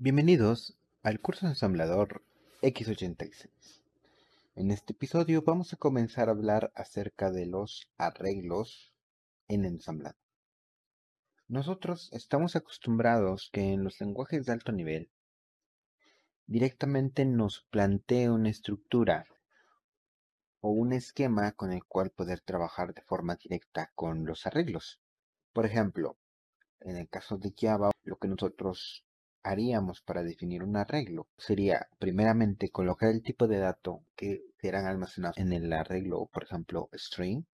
Bienvenidos al curso de ensamblador X86. En este episodio vamos a comenzar a hablar acerca de los arreglos en ensamblado. Nosotros estamos acostumbrados que en los lenguajes de alto nivel directamente nos plantee una estructura o un esquema con el cual poder trabajar de forma directa con los arreglos. Por ejemplo, en el caso de Java, lo que nosotros haríamos para definir un arreglo sería primeramente colocar el tipo de dato que serán almacenados en el arreglo, por ejemplo, string,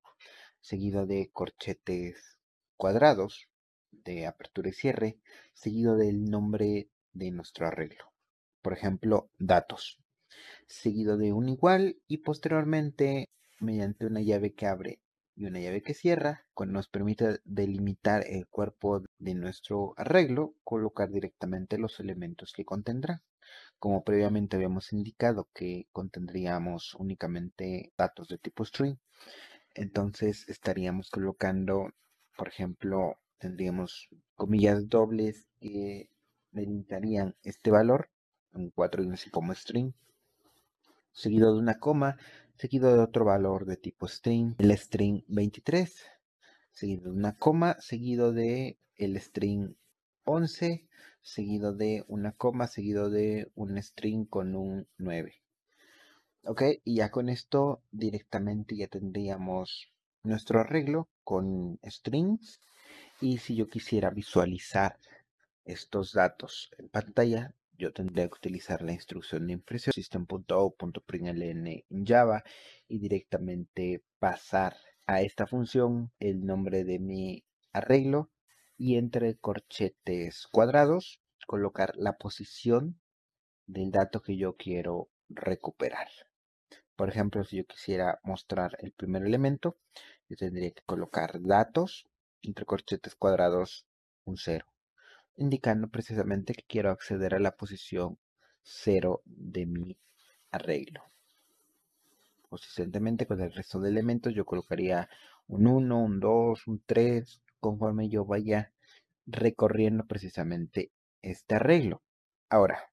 seguido de corchetes cuadrados de apertura y cierre, seguido del nombre de nuestro arreglo. Por ejemplo, datos, seguido de un igual y posteriormente mediante una llave que abre y una llave que cierra, nos permite delimitar el cuerpo de nuestro arreglo, colocar directamente los elementos que contendrá. Como previamente habíamos indicado que contendríamos únicamente datos de tipo string, entonces estaríamos colocando, por ejemplo, tendríamos comillas dobles que delimitarían este valor, un 4 y así como string, seguido de una coma seguido de otro valor de tipo string, el string 23, seguido de una coma, seguido de el string 11, seguido de una coma, seguido de un string con un 9. Ok, y ya con esto directamente ya tendríamos nuestro arreglo con strings. Y si yo quisiera visualizar estos datos en pantalla, yo tendría que utilizar la instrucción de impresión system.out.println en Java y directamente pasar a esta función el nombre de mi arreglo y entre corchetes cuadrados colocar la posición del dato que yo quiero recuperar. Por ejemplo, si yo quisiera mostrar el primer elemento, yo tendría que colocar datos entre corchetes cuadrados un 0 indicando precisamente que quiero acceder a la posición 0 de mi arreglo. Consistentemente con el resto de elementos yo colocaría un 1, un 2, un 3, conforme yo vaya recorriendo precisamente este arreglo. Ahora,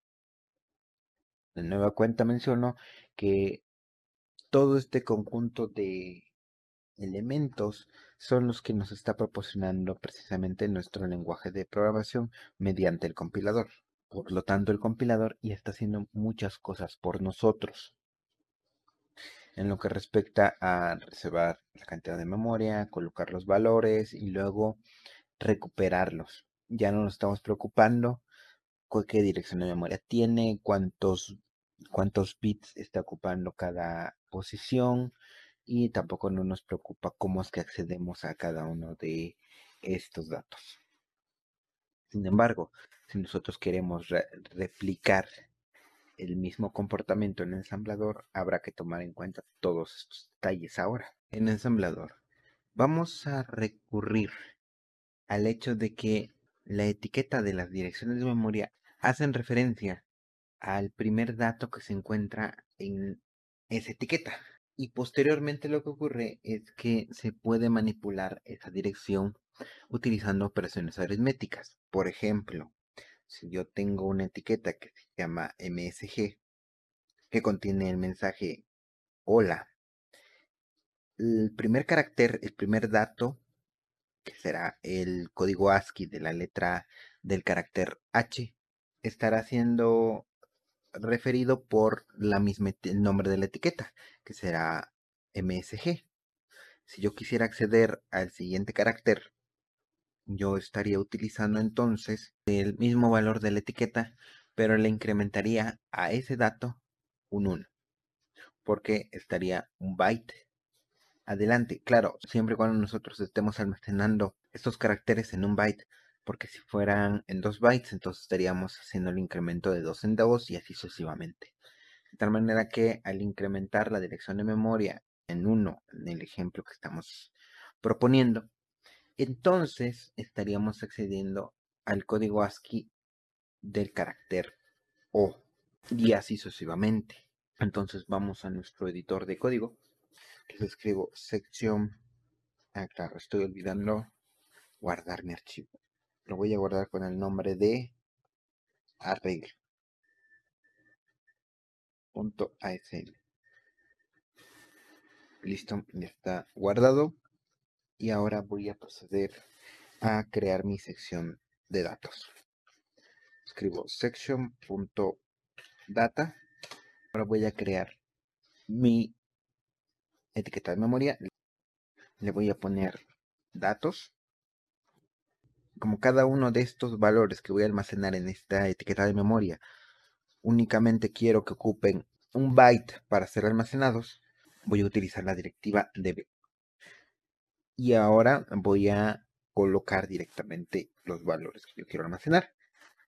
de nueva cuenta menciono que todo este conjunto de elementos son los que nos está proporcionando precisamente nuestro lenguaje de programación mediante el compilador. Por lo tanto, el compilador ya está haciendo muchas cosas por nosotros. En lo que respecta a reservar la cantidad de memoria, colocar los valores y luego recuperarlos. Ya no nos estamos preocupando con qué dirección de memoria tiene, cuántos, cuántos bits está ocupando cada posición, y tampoco no nos preocupa cómo es que accedemos a cada uno de estos datos. Sin embargo, si nosotros queremos replicar el mismo comportamiento en el ensamblador, habrá que tomar en cuenta todos estos detalles ahora. En ensamblador vamos a recurrir al hecho de que la etiqueta de las direcciones de memoria hacen referencia al primer dato que se encuentra en esa etiqueta. Y posteriormente lo que ocurre es que se puede manipular esa dirección utilizando operaciones aritméticas. Por ejemplo, si yo tengo una etiqueta que se llama MSG, que contiene el mensaje hola, el primer carácter, el primer dato, que será el código ASCII de la letra del carácter H, estará siendo referido por la misma el nombre de la etiqueta, que será MSG. Si yo quisiera acceder al siguiente carácter, yo estaría utilizando entonces el mismo valor de la etiqueta, pero le incrementaría a ese dato un 1, porque estaría un byte adelante. Claro, siempre cuando nosotros estemos almacenando estos caracteres en un byte, porque si fueran en 2 bytes, entonces estaríamos haciendo el incremento de 2 en 2 y así sucesivamente. De tal manera que al incrementar la dirección de memoria en 1, en el ejemplo que estamos proponiendo, entonces estaríamos accediendo al código ASCII del carácter O y así sucesivamente. Entonces vamos a nuestro editor de código. Les escribo sección. Ah, claro, estoy olvidando guardar mi archivo lo voy a guardar con el nombre de arreglo. Punto ASL. Listo, ya está guardado. Y ahora voy a proceder a crear mi sección de datos. Escribo section.data. Ahora voy a crear mi etiqueta de memoria. Le voy a poner datos. Como cada uno de estos valores que voy a almacenar en esta etiqueta de memoria únicamente quiero que ocupen un byte para ser almacenados, voy a utilizar la directiva db. Y ahora voy a colocar directamente los valores que yo quiero almacenar.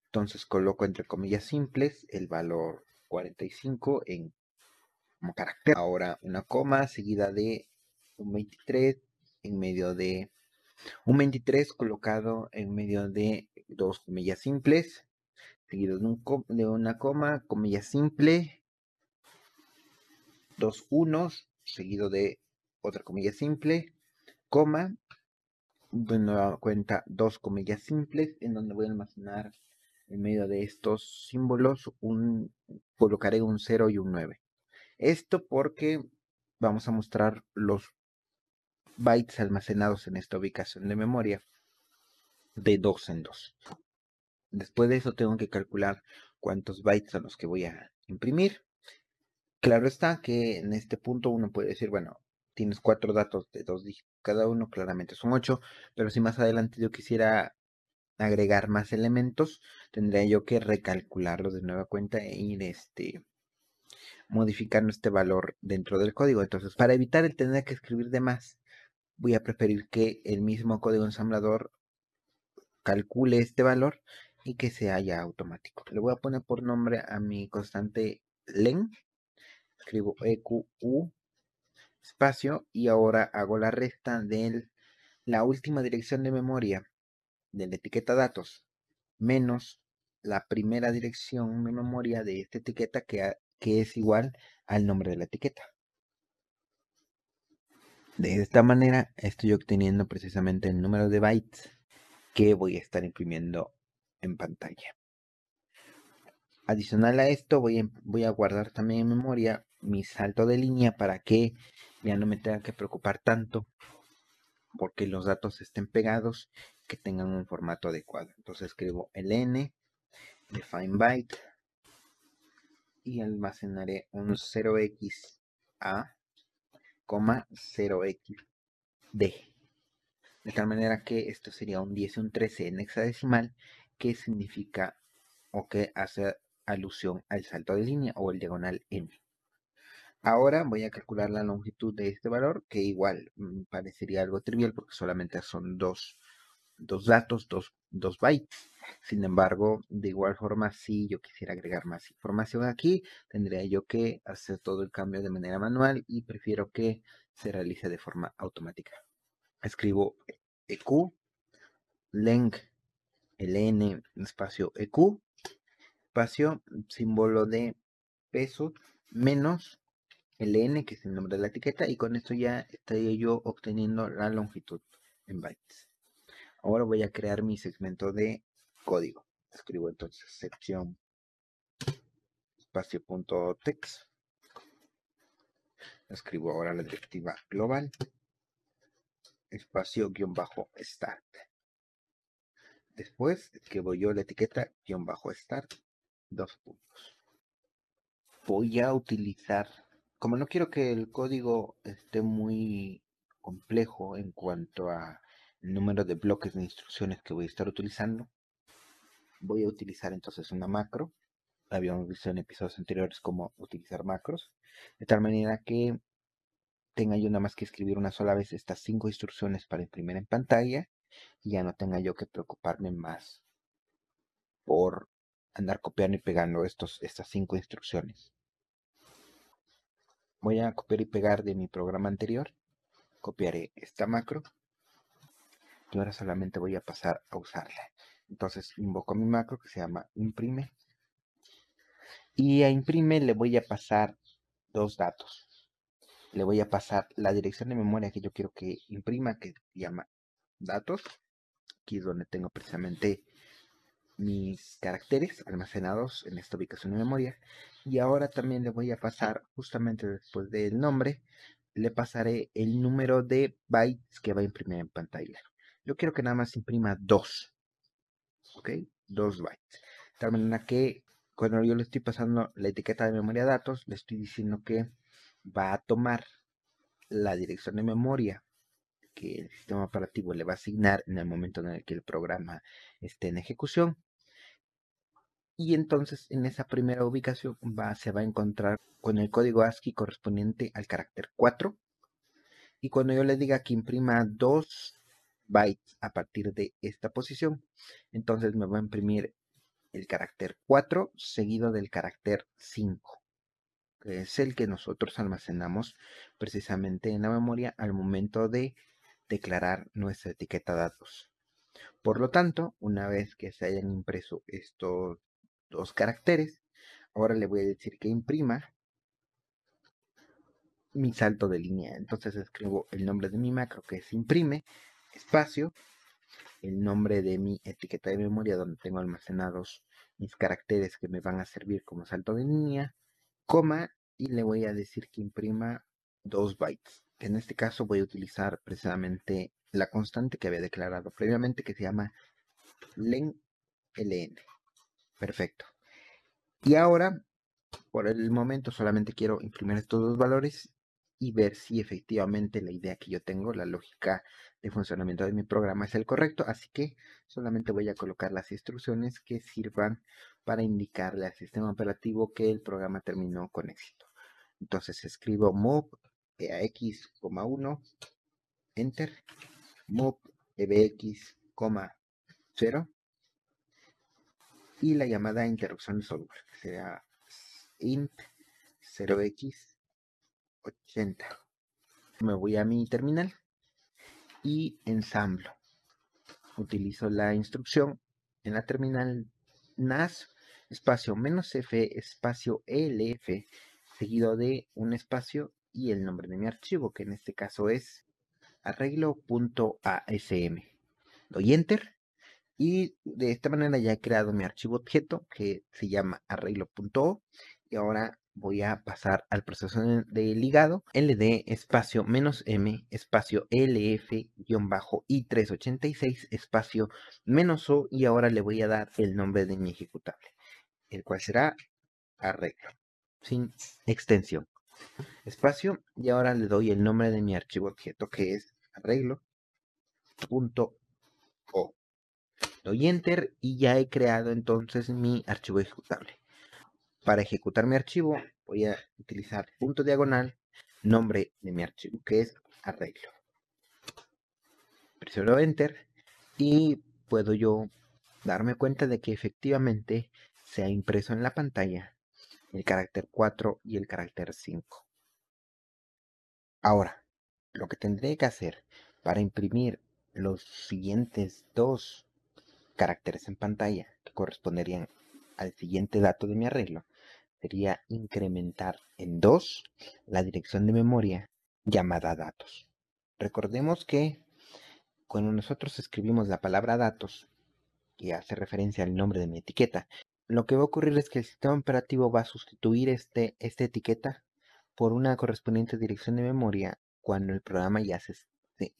Entonces coloco entre comillas simples el valor 45 en como carácter. Ahora una coma seguida de un 23 en medio de un 23 colocado en medio de dos comillas simples seguido de, un, de una coma, comilla simple, dos unos, seguido de otra comilla simple, coma, de nueva cuenta dos comillas simples, en donde voy a almacenar en medio de estos símbolos un colocaré un 0 y un 9. Esto porque vamos a mostrar los bytes almacenados en esta ubicación de memoria de 2 en 2. Después de eso tengo que calcular cuántos bytes son los que voy a imprimir. Claro está que en este punto uno puede decir, bueno, tienes cuatro datos de dos dígitos cada uno, claramente son ocho, pero si más adelante yo quisiera agregar más elementos, tendría yo que recalcularlo de nueva cuenta e ir este, modificando este valor dentro del código. Entonces, para evitar el tener que escribir de más, voy a preferir que el mismo código ensamblador calcule este valor y que se haya automático. Le voy a poner por nombre a mi constante len. Escribo EQU espacio y ahora hago la resta de la última dirección de memoria de la etiqueta datos menos la primera dirección de memoria de esta etiqueta que, que es igual al nombre de la etiqueta. De esta manera estoy obteniendo precisamente el número de bytes que voy a estar imprimiendo en pantalla. Adicional a esto em, voy a, guardar también en memoria mi salto de línea para que ya no me tenga que preocupar tanto porque los datos estén pegados que tengan un formato adecuado. Entonces escribo ln define byte y almacenaré un 0xa 0,0xd. De tal manera que esto sería un 10 y un 13 en hexadecimal, que significa o que hace alusión al salto de línea o el diagonal n. Ahora voy a calcular la longitud de este valor, que igual mm, parecería algo trivial porque solamente son dos, dos datos, dos dos, bytes. Sin embargo, de igual forma, si yo quisiera agregar más información aquí, tendría yo que hacer todo el cambio de manera manual y prefiero que se realice de forma automática. Escribo EQ, length ln espacio eq espacio símbolo de peso menos ln que es el nombre de la etiqueta y con esto ya estaría yo obteniendo la longitud en bytes ahora voy a crear mi segmento de código. Escribo entonces sección espacio punto text. Escribo ahora la directiva global. Espacio guion bajo start. Después voy yo la etiqueta guion bajo start, dos puntos. Voy a utilizar, como no quiero que el código esté muy complejo en cuanto a número de bloques de instrucciones que voy a estar utilizando, voy a utilizar entonces una macro. Habíamos visto en episodios anteriores cómo utilizar macros, de tal manera que tenga yo nada más que escribir una sola vez estas cinco instrucciones para imprimir en pantalla y ya no tenga yo que preocuparme más por andar copiando y pegando estos, estas cinco instrucciones. Voy a copiar y pegar de mi programa anterior. Copiaré esta macro. Y ahora solamente voy a pasar a usarla. Entonces invoco mi macro que se llama imprime. Y a imprime le voy a pasar dos datos. Le voy a pasar la dirección de memoria que yo quiero que imprima, que llama datos. Aquí es donde tengo precisamente mis caracteres almacenados en esta ubicación de memoria y ahora también le voy a pasar justamente después del nombre le pasaré el número de bytes que va a imprimir en pantalla yo quiero que nada más imprima dos ok dos bytes de tal manera que cuando yo le estoy pasando la etiqueta de memoria datos le estoy diciendo que va a tomar la dirección de memoria que el sistema operativo le va a asignar en el momento en el que el programa esté en ejecución. Y entonces en esa primera ubicación se va a encontrar con el código ASCII correspondiente al carácter 4. Y cuando yo le diga que imprima 2 bytes a partir de esta posición, entonces me va a imprimir el carácter 4 seguido del carácter 5 que es el que nosotros almacenamos precisamente en la memoria al momento de declarar nuestra etiqueta datos. Por lo tanto, una vez que se hayan impreso estos dos caracteres, ahora le voy a decir que imprima mi salto de línea. Entonces escribo el nombre de mi macro que es imprime, espacio, el nombre de mi etiqueta de memoria donde tengo almacenados mis caracteres que me van a servir como salto de línea, coma, y le voy a decir que imprima 2 bytes. En este caso voy a utilizar precisamente la constante que había declarado previamente que se llama len ln. Perfecto. Y ahora, por el momento solamente quiero imprimir estos dos valores y ver si efectivamente la idea que yo tengo, la lógica de funcionamiento de mi programa es el correcto. Así que solamente voy a colocar las instrucciones que sirvan para indicarle al sistema operativo que el programa terminó con éxito. Entonces escribo move eax, 1, enter, move ebx, 0 y la llamada interrupción software, que será int 0x80. Me voy a mi terminal y ensamblo. Utilizo la instrucción en la terminal NAS espacio menos F espacio ELF seguido de un espacio y el nombre de mi archivo, que en este caso es arreglo.asm. Doy enter y de esta manera ya he creado mi archivo objeto que se llama arreglo.o y ahora voy a pasar al proceso de ligado ld espacio menos m espacio lf guion bajo i386 espacio menos o y ahora le voy a dar el nombre de mi ejecutable el cual será arreglo sin extensión. Espacio y ahora le doy el nombre de mi archivo objeto que es arreglo.o. Doy enter y ya he creado entonces mi archivo ejecutable. Para ejecutar mi archivo voy a utilizar punto diagonal nombre de mi archivo que es arreglo. Presiono enter y puedo yo darme cuenta de que efectivamente se ha impreso en la pantalla el carácter 4 y el carácter 5. Ahora, lo que tendré que hacer para imprimir los siguientes dos caracteres en pantalla que corresponderían al siguiente dato de mi arreglo sería incrementar en 2 la dirección de memoria llamada datos. Recordemos que cuando nosotros escribimos la palabra datos, que hace referencia al nombre de mi etiqueta, lo que va a ocurrir es que el sistema operativo va a sustituir este, esta etiqueta por una correspondiente dirección de memoria cuando el programa ya se,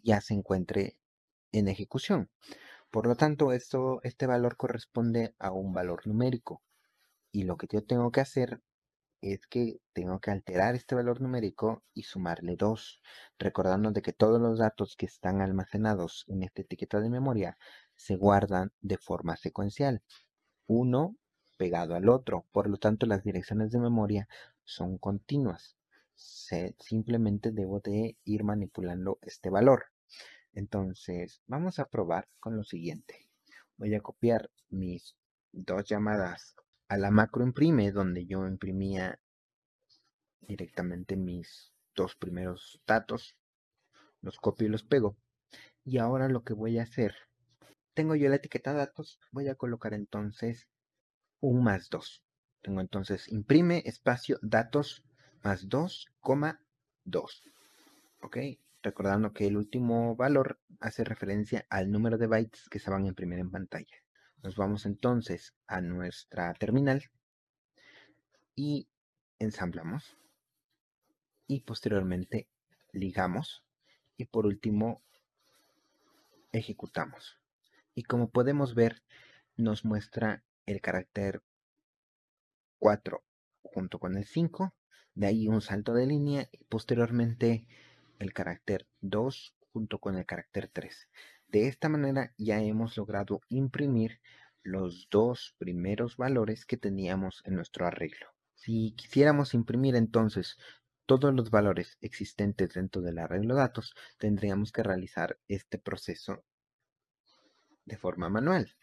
ya se encuentre en ejecución. Por lo tanto, esto, este valor corresponde a un valor numérico. Y lo que yo tengo que hacer es que tengo que alterar este valor numérico y sumarle 2, recordando de que todos los datos que están almacenados en esta etiqueta de memoria se guardan de forma secuencial. 1 pegado al otro. Por lo tanto, las direcciones de memoria son continuas. simplemente debo de ir manipulando este valor. Entonces, vamos a probar con lo siguiente. Voy a copiar mis dos llamadas a la macro imprime, donde yo imprimía directamente mis dos primeros datos. Los copio y los pego. Y ahora lo que voy a hacer, tengo yo la etiqueta datos, voy a colocar entonces un más 2. Tengo entonces imprime espacio datos más 2, 2. ¿Ok? Recordando que el último valor hace referencia al número de bytes que se van a imprimir en pantalla. Nos vamos entonces a nuestra terminal y ensamblamos y posteriormente ligamos y por último ejecutamos. Y como podemos ver, nos muestra el carácter 4 junto con el 5, de ahí un salto de línea y posteriormente el carácter 2 junto con el carácter 3. De esta manera ya hemos logrado imprimir los dos primeros valores que teníamos en nuestro arreglo. Si quisiéramos imprimir entonces todos los valores existentes dentro del arreglo de datos, tendríamos que realizar este proceso de forma manual.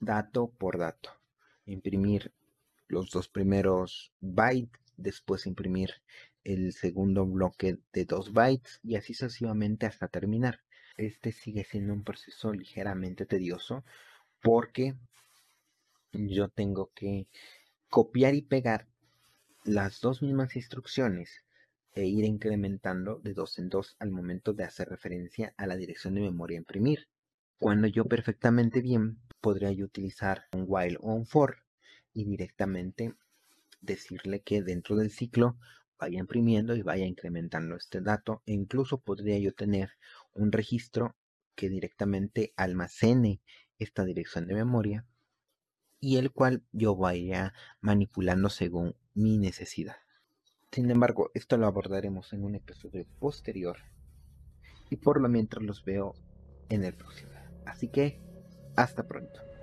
Dato por dato. Imprimir los dos primeros bytes, después imprimir el segundo bloque de dos bytes y así sucesivamente hasta terminar. Este sigue siendo un proceso ligeramente tedioso porque yo tengo que copiar y pegar las dos mismas instrucciones e ir incrementando de dos en dos al momento de hacer referencia a la dirección de memoria a imprimir. Cuando yo perfectamente bien podría yo utilizar un while o un for y directamente decirle que dentro del ciclo vaya imprimiendo y vaya incrementando este dato e incluso podría yo tener un registro que directamente almacene esta dirección de memoria y el cual yo vaya manipulando según mi necesidad. Sin embargo, esto lo abordaremos en un episodio posterior y por lo mientras los veo en el próximo. Así que, hasta pronto.